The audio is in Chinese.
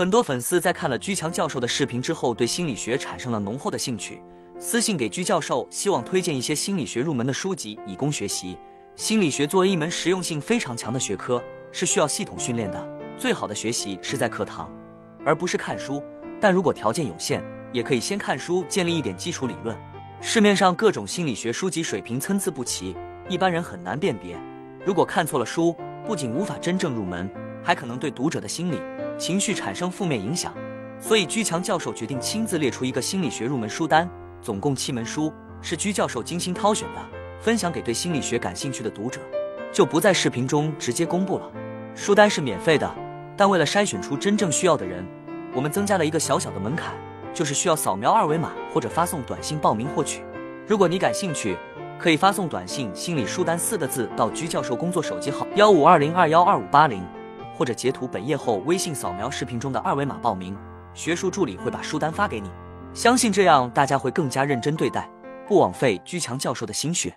很多粉丝在看了居强教授的视频之后，对心理学产生了浓厚的兴趣，私信给居教授，希望推荐一些心理学入门的书籍以供学习。心理学作为一门实用性非常强的学科，是需要系统训练的。最好的学习是在课堂，而不是看书。但如果条件有限，也可以先看书，建立一点基础理论。市面上各种心理学书籍水平参差不齐，一般人很难辨别。如果看错了书，不仅无法真正入门，还可能对读者的心理情绪产生负面影响。所以，居强教授决定亲自列出一个心理学入门书单，总共七门书，是居教授精心挑选的，分享给对心理学感兴趣的读者，就不在视频中直接公布了。书单是免费的，但为了筛选出真正需要的人，我们增加了一个小小的门槛。就是需要扫描二维码或者发送短信报名获取。如果你感兴趣，可以发送短信“心理书单”四个字到居教授工作手机号幺五二零二幺二五八零，或者截图本页后微信扫描视频中的二维码报名，学术助理会把书单发给你。相信这样大家会更加认真对待，不枉费居强教授的心血。